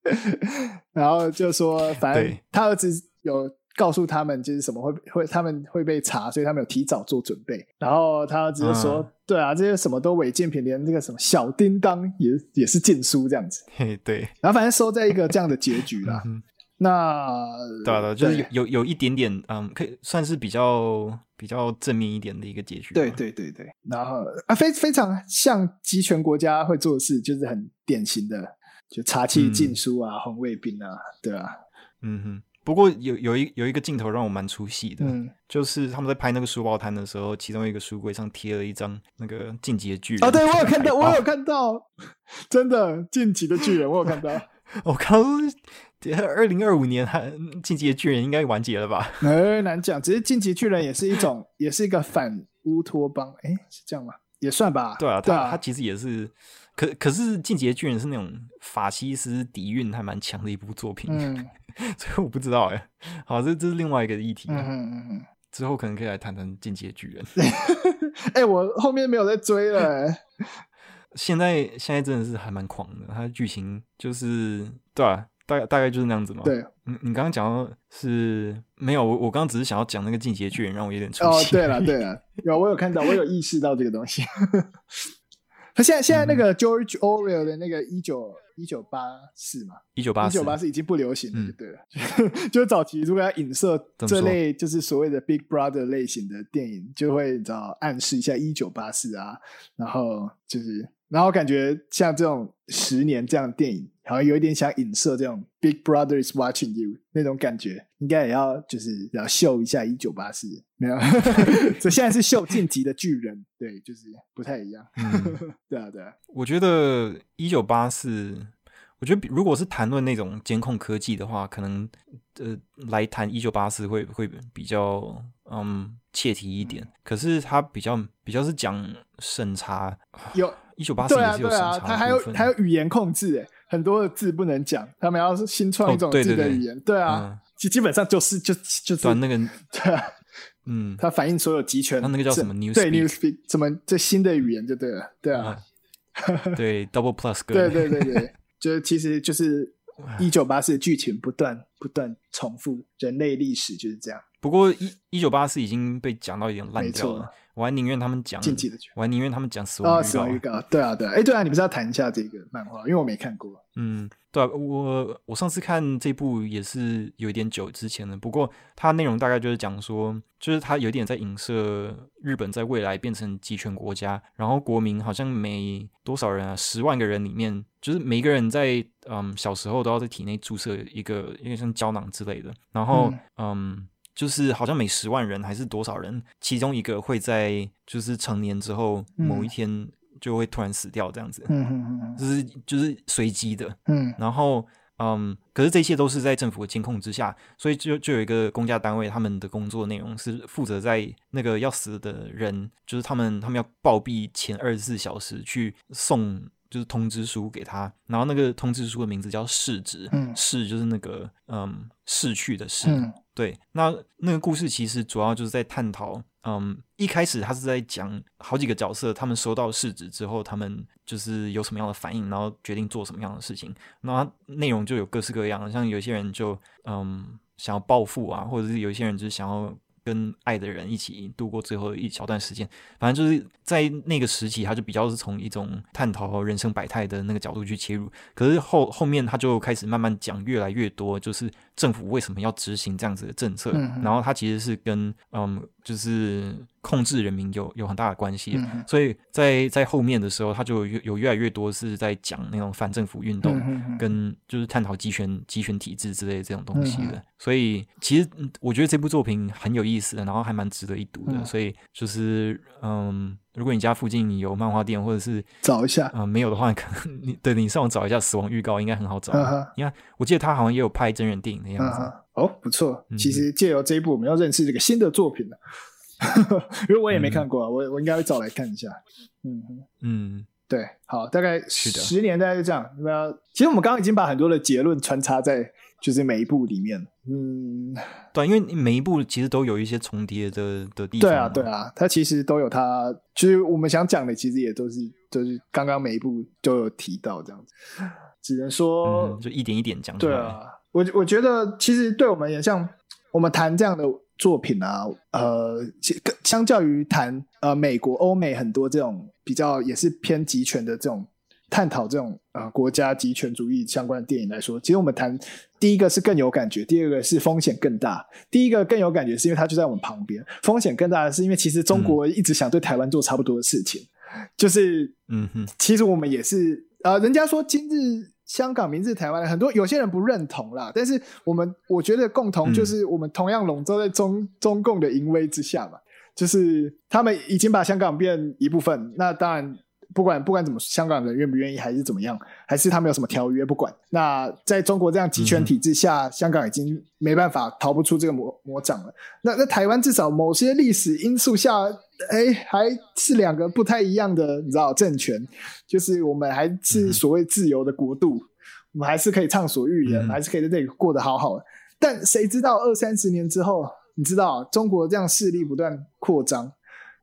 然后就说反正他儿子有告诉他们就是什么会会他们会被查，所以他们有提早做准备。然后他儿子就说：“嗯、对啊，这些什么都违禁品，连这个什么小叮当也也是禁书这样子。”嘿，对。然后反正收在一个这样的结局啦。嗯那对的，就是有有有一点点，嗯，可以算是比较比较正面一点的一个结局。对对对对，然后啊，非非常像集权国家会做的事，就是很典型的，就查气禁书啊，红卫兵啊，对啊，嗯哼。不过有有一有一个镜头让我蛮出戏的，嗯，就是他们在拍那个书报摊的时候，其中一个书柜上贴了一张那个进击的巨人。哦，对我有看到，我有看到，真的进击的巨人，我有看到。我靠！二零二五年还进击的巨人应该完结了吧？哎，难讲。只是进击巨人也是一种，也是一个反乌托邦，哎，是这样吗？也算吧。对啊，对啊他其实也是，可可是《进击的巨人》是那种法西斯底蕴还蛮强的一部作品，嗯、所以我不知道哎。好，这这是另外一个议题。嗯嗯嗯。之后可能可以来谈谈《进击的巨人》。哎，我后面没有在追了。现在现在真的是还蛮狂的，它的剧情就是对啊，大概大概就是那样子嘛。对，你你刚刚讲到是没有，我我刚刚只是想要讲那个《进击的巨人》，让我有点出戏。哦，对了对了，有我有看到，我有意识到这个东西。他现在现在那个 George Orwell 的那个一九。一九八四嘛，一九八四，一九八四已经不流行了，就对了。嗯、就早期如果要影射这类就是所谓的 Big Brother 类型的电影，就会你知道暗示一下一九八四啊，然后就是，然后感觉像这种十年这样的电影，好像有一点想影射这种 Big Brother is watching you 那种感觉，应该也要就是要秀一下一九八四，没有？所以现在是秀晋级的巨人，对，就是不太一样。嗯、对啊，对啊。我觉得一九八四，我觉得如果是谈论那种监控科技的话，可能呃来谈一九八四会会比较嗯切题一点。嗯、可是它比较比较是讲审查，有一九八四也是有审查的部分，他还有还有语言控制，哎。很多的字不能讲，他们要是新创一种字的语言，对啊，基基本上就是就就是。那个对啊，嗯，它反映所有集权，它那个叫什么 Newspeak，什么这新的语言就对了，对啊，对 Double Plus，对对对对，就是其实就是一九八四剧情不断不断重复，人类历史就是这样。不过一一九八四已经被讲到有点烂掉了。我还宁愿他们讲进击的巨人，我还宁愿他们讲死亡预告。死亡预告，对啊，对啊，哎，对啊，你不是要谈一下这个漫画？因为我没看过。嗯，对啊，我我上次看这部也是有一点久之前了。不过它内容大概就是讲说，就是它有点在影射日本在未来变成集权国家，然后国民好像每多少人啊，十万个人里面，就是每一个人在嗯小时候都要在体内注射一个因为像胶囊之类的，然后嗯。嗯就是好像每十万人还是多少人，其中一个会在就是成年之后某一天就会突然死掉这样子，嗯嗯嗯，就是就是随机的，嗯，然后嗯，可是这些都是在政府的监控之下，所以就就有一个公家单位，他们的工作内容是负责在那个要死的人，就是他们他们要暴毙前二十四小时去送就是通知书给他，然后那个通知书的名字叫逝职，嗯，逝就是那个嗯逝去的逝。嗯对，那那个故事其实主要就是在探讨，嗯，一开始他是在讲好几个角色，他们收到逝职之后，他们就是有什么样的反应，然后决定做什么样的事情。那内容就有各式各样，像有些人就嗯想要报复啊，或者是有些人就是想要。跟爱的人一起度过最后一小段时间，反正就是在那个时期，他就比较是从一种探讨人生百态的那个角度去切入。可是后后面他就开始慢慢讲越来越多，就是政府为什么要执行这样子的政策，嗯、然后他其实是跟嗯，就是。控制人民有有很大的关系，嗯、所以在在后面的时候，他就有有越来越多是在讲那种反政府运动，嗯、跟就是探讨集权集权体制之类的这种东西的。嗯、所以其实我觉得这部作品很有意思的，然后还蛮值得一读的。嗯、所以就是嗯，如果你家附近有漫画店，或者是找一下，嗯，没有的话，可能 你对你上网找一下《死亡预告》，应该很好找。嗯、你看，我记得他好像也有拍真人电影的样子。嗯、哦，不错。其实借由这一部，我们要认识这个新的作品了。因为我也没看过，啊，嗯、我我应该会找来看一下。嗯嗯，对，好，大概十年大概就这样。那的其实我们刚刚已经把很多的结论穿插在就是每一部里面。嗯，对，因为每一部其实都有一些重叠的的地方。对啊，对啊，它其实都有它。就是我们想讲的，其实也都是就是刚刚每一部都有提到这样子。只能说，嗯、就一点一点讲出来。对啊，我我觉得其实对我们也像我们谈这样的。作品啊，呃，相较于谈呃美国、欧美很多这种比较也是偏集权的这种探讨这种呃国家集权主义相关的电影来说，其实我们谈第一个是更有感觉，第二个是风险更大。第一个更有感觉是因为它就在我们旁边，风险更大的是因为其实中国一直想对台湾做差不多的事情，嗯、就是嗯哼，其实我们也是呃，人家说今日。香港明日台湾，很多有些人不认同啦，但是我们我觉得共同就是我们同样笼罩在中、嗯、中共的淫威之下嘛，就是他们已经把香港变一部分，那当然不管不管怎么，香港人愿不愿意，还是怎么样，还是他们有什么条约，不管。那在中国这样集权体制下，嗯、香港已经没办法逃不出这个魔魔掌了。那那台湾至少某些历史因素下，哎，还是两个不太一样的，你知道政权，就是我们还是所谓自由的国度，嗯、我们还是可以畅所欲言，嗯、还是可以在这里过得好好的。但谁知道二三十年之后，你知道中国这样势力不断扩张，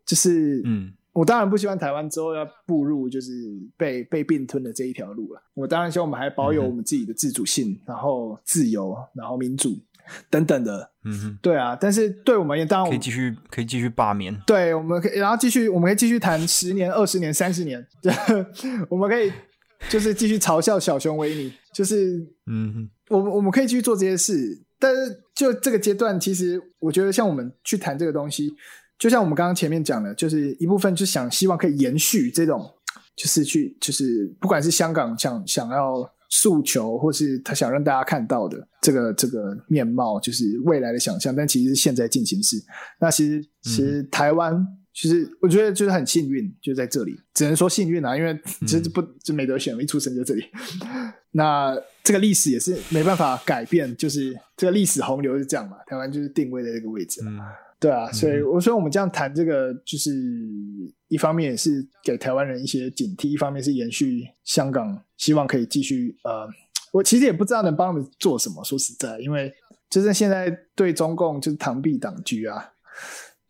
就是嗯。我当然不希望台湾之后要步入就是被被并吞的这一条路了。我当然希望我们还保有我们自己的自主性，嗯、然后自由，然后民主等等的。嗯哼，对啊。但是对我们也当然可以继续可以继续罢免。对，我们可以然后继续我们可以继续谈十年、二十年、三十年。我们可以就是继续嘲笑小熊维尼，就是嗯哼，我们我们可以继续做这些事。但是就这个阶段，其实我觉得像我们去谈这个东西。就像我们刚刚前面讲的，就是一部分就想希望可以延续这种，就是去就是不管是香港想想要诉求，或是他想让大家看到的这个这个面貌，就是未来的想象，但其实是现在进行式。那其实其实台湾，嗯、其实我觉得就是很幸运，就在这里，只能说幸运啊，因为其实不就没得选，一出生就这里。那这个历史也是没办法改变，就是这个历史洪流是这样嘛，台湾就是定位在这个位置。嗯对啊，所以我说我们这样谈这个，就是一方面也是给台湾人一些警惕，一方面是延续香港，希望可以继续。呃，我其实也不知道能帮他们做什么，说实在，因为就是现在对中共就是螳臂挡车啊，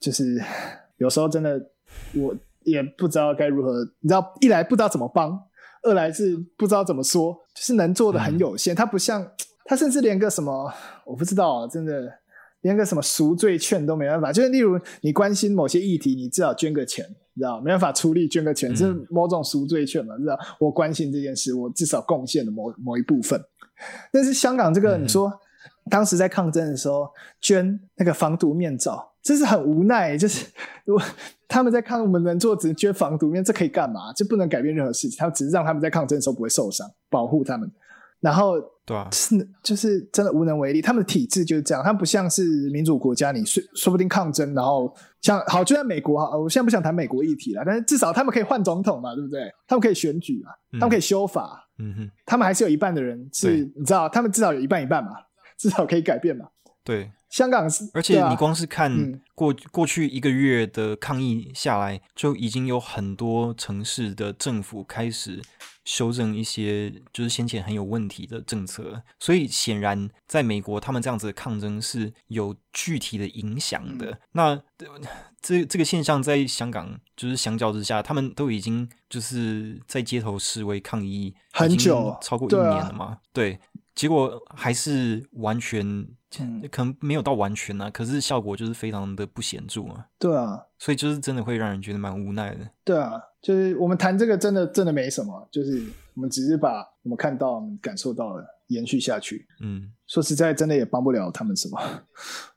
就是有时候真的我也不知道该如何，你知道，一来不知道怎么帮，二来是不知道怎么说，就是能做的很有限。他不像他，甚至连个什么我不知道啊，真的。连个什么赎罪券都没办法，就是例如你关心某些议题，你至少捐个钱，你知道没办法出力捐个钱，是某种赎罪券嘛？知道我关心这件事，我至少贡献了某某一部分。但是香港这个，你说、嗯、当时在抗争的时候捐那个防毒面罩，这是很无奈。就是如果他们在抗，我们能做只是捐防毒面，这可以干嘛？这不能改变任何事情，他只是让他们在抗争的时候不会受伤，保护他们。然后，对啊，是就是真的无能为力。他们的体制就是这样，他们不像是民主国家，你说说不定抗争，然后像好就在美国哈，我现在不想谈美国议题了，但是至少他们可以换总统嘛，对不对？他们可以选举嘛，嗯、他们可以修法，嗯哼，他们还是有一半的人是，你知道，他们至少有一半一半嘛，至少可以改变嘛。对，香港是，而且你光是看过、嗯、过去一个月的抗议下来，就已经有很多城市的政府开始。修正一些就是先前很有问题的政策，所以显然在美国，他们这样子的抗争是有具体的影响的。嗯、那这这个现象在香港就是相较之下，他们都已经就是在街头示威抗议很久，超过一年了嘛？对，啊、对，结果还是完全。可能没有到完全呢、啊，可是效果就是非常的不显著啊。对啊，所以就是真的会让人觉得蛮无奈的。对啊，就是我们谈这个真的真的没什么，就是我们只是把我们看到、我们感受到的延续下去。嗯，说实在，真的也帮不了他们什么。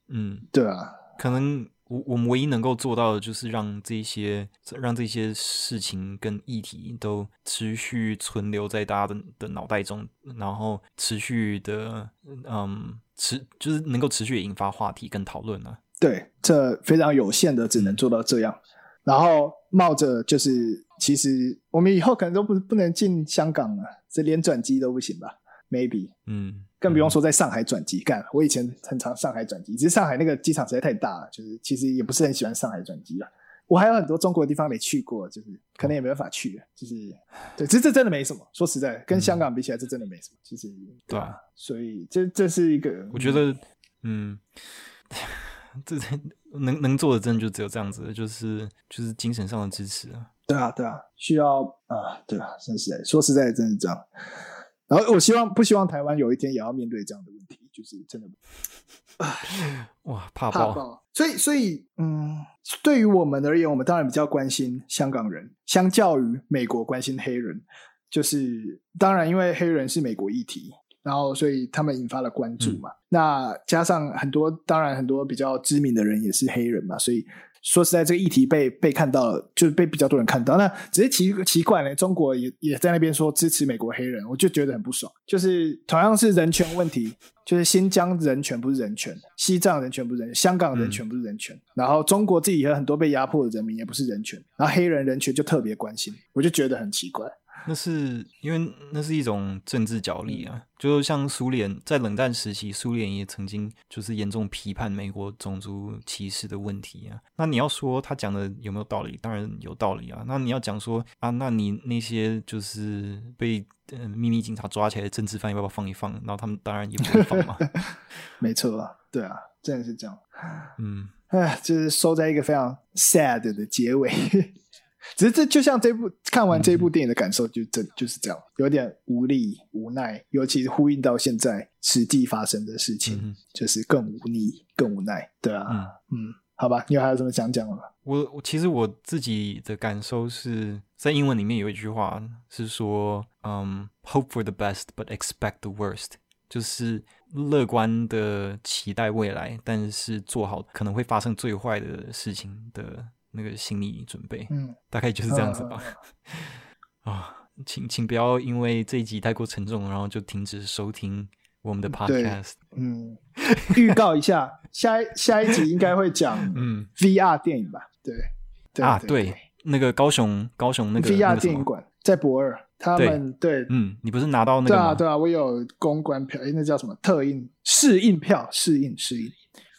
嗯，对啊，可能。我我们唯一能够做到的，就是让这些让这些事情跟议题都持续存留在大家的的脑袋中，然后持续的，嗯，持就是能够持续引发话题跟讨论呢。对，这非常有限的，只能做到这样。然后冒着就是，其实我们以后可能都不不能进香港了，这连转机都不行吧？Maybe，嗯。更不用说在上海转机干，我以前很常上海转机，只是上海那个机场实在太大了，就是其实也不是很喜欢上海转机了。我还有很多中国的地方没去过，就是可能也没办法去，就是对，其实这真的没什么。说实在，跟香港比起来，这真的没什么。其实对啊，所以这这是一个，我觉得，嗯，这能能做的，真的就只有这样子，就是就是精神上的支持啊。对啊，对啊，需要啊，对啊，真实在，说实在，真是这样。然后我希望不希望台湾有一天也要面对这样的问题，就是真的，哇，怕爆，怕爆。所以，所以，嗯，对于我们而言，我们当然比较关心香港人，相较于美国关心黑人，就是当然因为黑人是美国议题，然后所以他们引发了关注嘛。嗯、那加上很多，当然很多比较知名的人也是黑人嘛，所以。说实在，这个议题被被看到了，就是被比较多人看到。那只是奇奇怪呢，中国也也在那边说支持美国黑人，我就觉得很不爽。就是同样是人权问题，就是新疆人权不是人权，西藏人权不是人权，香港人权不是人权，嗯、然后中国自己有很多被压迫的人民也不是人权，然后黑人人权就特别关心，我就觉得很奇怪。那是因为那是一种政治角力啊，就像苏联在冷战时期，苏联也曾经就是严重批判美国种族歧视的问题啊。那你要说他讲的有没有道理？当然有道理啊。那你要讲说啊，那你那些就是被秘密警察抓起来的政治犯要不要放一放？然后他们当然也不会放嘛。没错啊，对啊，真的是这样。嗯，哎，就是收在一个非常 sad 的结尾。只是这就像这部看完这部电影的感受就这就是这样，有点无力无奈，尤其是呼应到现在实际发生的事情，嗯、就是更无力更无奈，对啊，嗯，嗯，好吧，你有还有什么想讲的吗？我我其实我自己的感受是在英文里面有一句话是说，嗯，hope for the best but expect the worst，就是乐观的期待未来，但是做好可能会发生最坏的事情的。那个心理准备，嗯，大概就是这样子吧。啊、哦，请请不要因为这一集太过沉重，然后就停止收听我们的 podcast。嗯，预告一下，下一下一集应该会讲 嗯 VR 电影吧？对，对啊，对，那个高雄高雄那个 VR 电影馆在博二，他们对，对，嗯，你不是拿到那个吗？对啊，对啊，我有公关票，哎，那叫什么特映试映票？试映试映，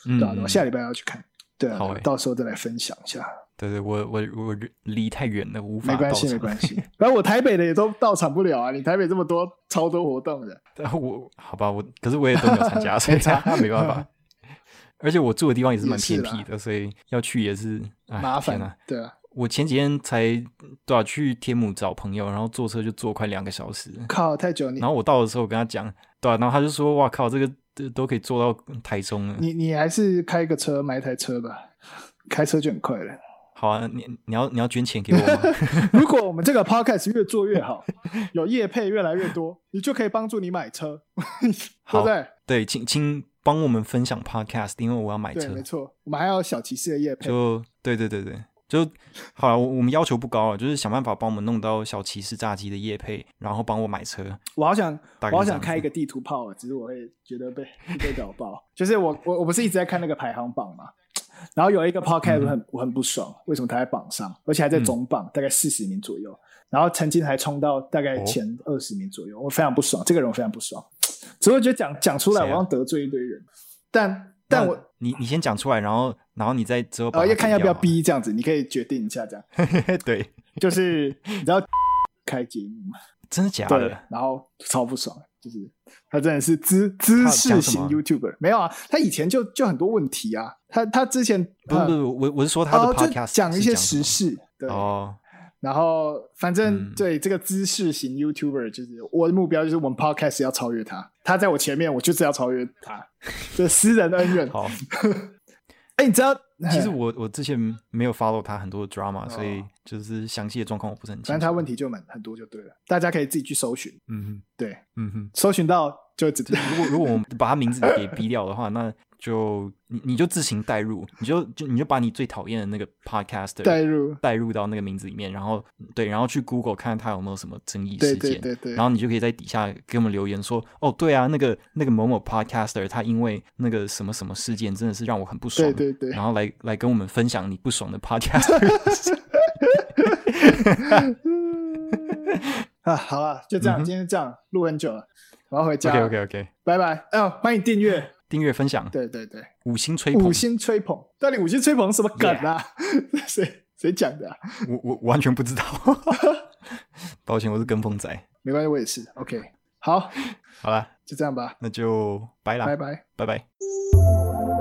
嗯、对啊，我下礼拜要去看，对啊，欸、到时候再来分享一下。对对，我我我离太远了，无法。没关系，没关 系。反正我台北的也都到场不了啊！你台北这么多超多活动的，我好吧，我可是我也都没有参加，所以那 没办法。而且我住的地方也是蛮偏僻的，所以要去也是麻烦啊。对啊，我前几天才多少去天母找朋友，然后坐车就坐快两个小时，靠，太久。然后我到的时候，我跟他讲，对啊，然后他就说：“哇靠，这个都都可以坐到台中了。”你你还是开个车，买一台车吧，开车就很快了。好啊，你你要你要捐钱给我吗？如果我们这个 podcast 越做越好，有业配越来越多，你就可以帮助你买车，好对不对？对，请请帮我们分享 podcast，因为我要买车。没错，我们还有小骑士的业配。就对对对对，就好了。我我们要求不高啊，就是想办法帮我们弄到小骑士炸鸡的业配，然后帮我买车。我好想，我好想开一个地图炮啊，只是我会觉得被被搞爆。就是我我我不是一直在看那个排行榜吗？然后有一个 podcast 我很、嗯、我很不爽，为什么他在榜上，而且还在总榜，嗯、大概四十名左右。然后曾经还冲到大概前二十名左右，哦、我非常不爽，这个人我非常不爽。只会觉得讲讲出来，我要得罪一堆人。啊、但但我你你先讲出来，然后然后你再之后要看要不要逼这样子，你可以决定一下这样。对，就是你知道 开节目吗？真的假的？对，然后超不爽，就是他真的是知知识型 YouTuber，没有啊，他以前就就很多问题啊，他他之前不不不，我我是说他的 Podcast 讲一些时事，对哦，然后反正对这个知识型 YouTuber，就是我的目标就是我们 Podcast 要超越他，他在我前面，我就是要超越他，这私人恩怨。好，哎，你知道，其实我我之前没有 follow 他很多的 drama，所以。就是详细的状况我不是很清楚，反正他问题就蛮很多就对了，大家可以自己去搜寻。嗯哼，对，嗯哼，搜寻到就只如果如果我们把他名字给逼掉的话，那就你你就自行代入，你就就你就把你最讨厌的那个 podcaster 带入代入到那个名字里面，然后对，然后去 Google 看他有没有什么争议事件，对对对对，然后你就可以在底下给我们留言说，哦，对啊，那个那个某某 podcaster 他因为那个什么什么事件真的是让我很不爽，对对对，然后来来跟我们分享你不爽的 podcaster。啊，好了，就这样，今天这样录很久了，我要回家。OK OK OK，拜拜。哦，欢迎订阅、订阅、分享。对对对，五星吹捧，五星吹捧。到底五星吹捧什么梗啊？谁谁讲的？我我完全不知道。抱歉，我是跟风仔。没关系，我也是。OK，好，好了，就这样吧。那就拜了，拜拜，拜拜。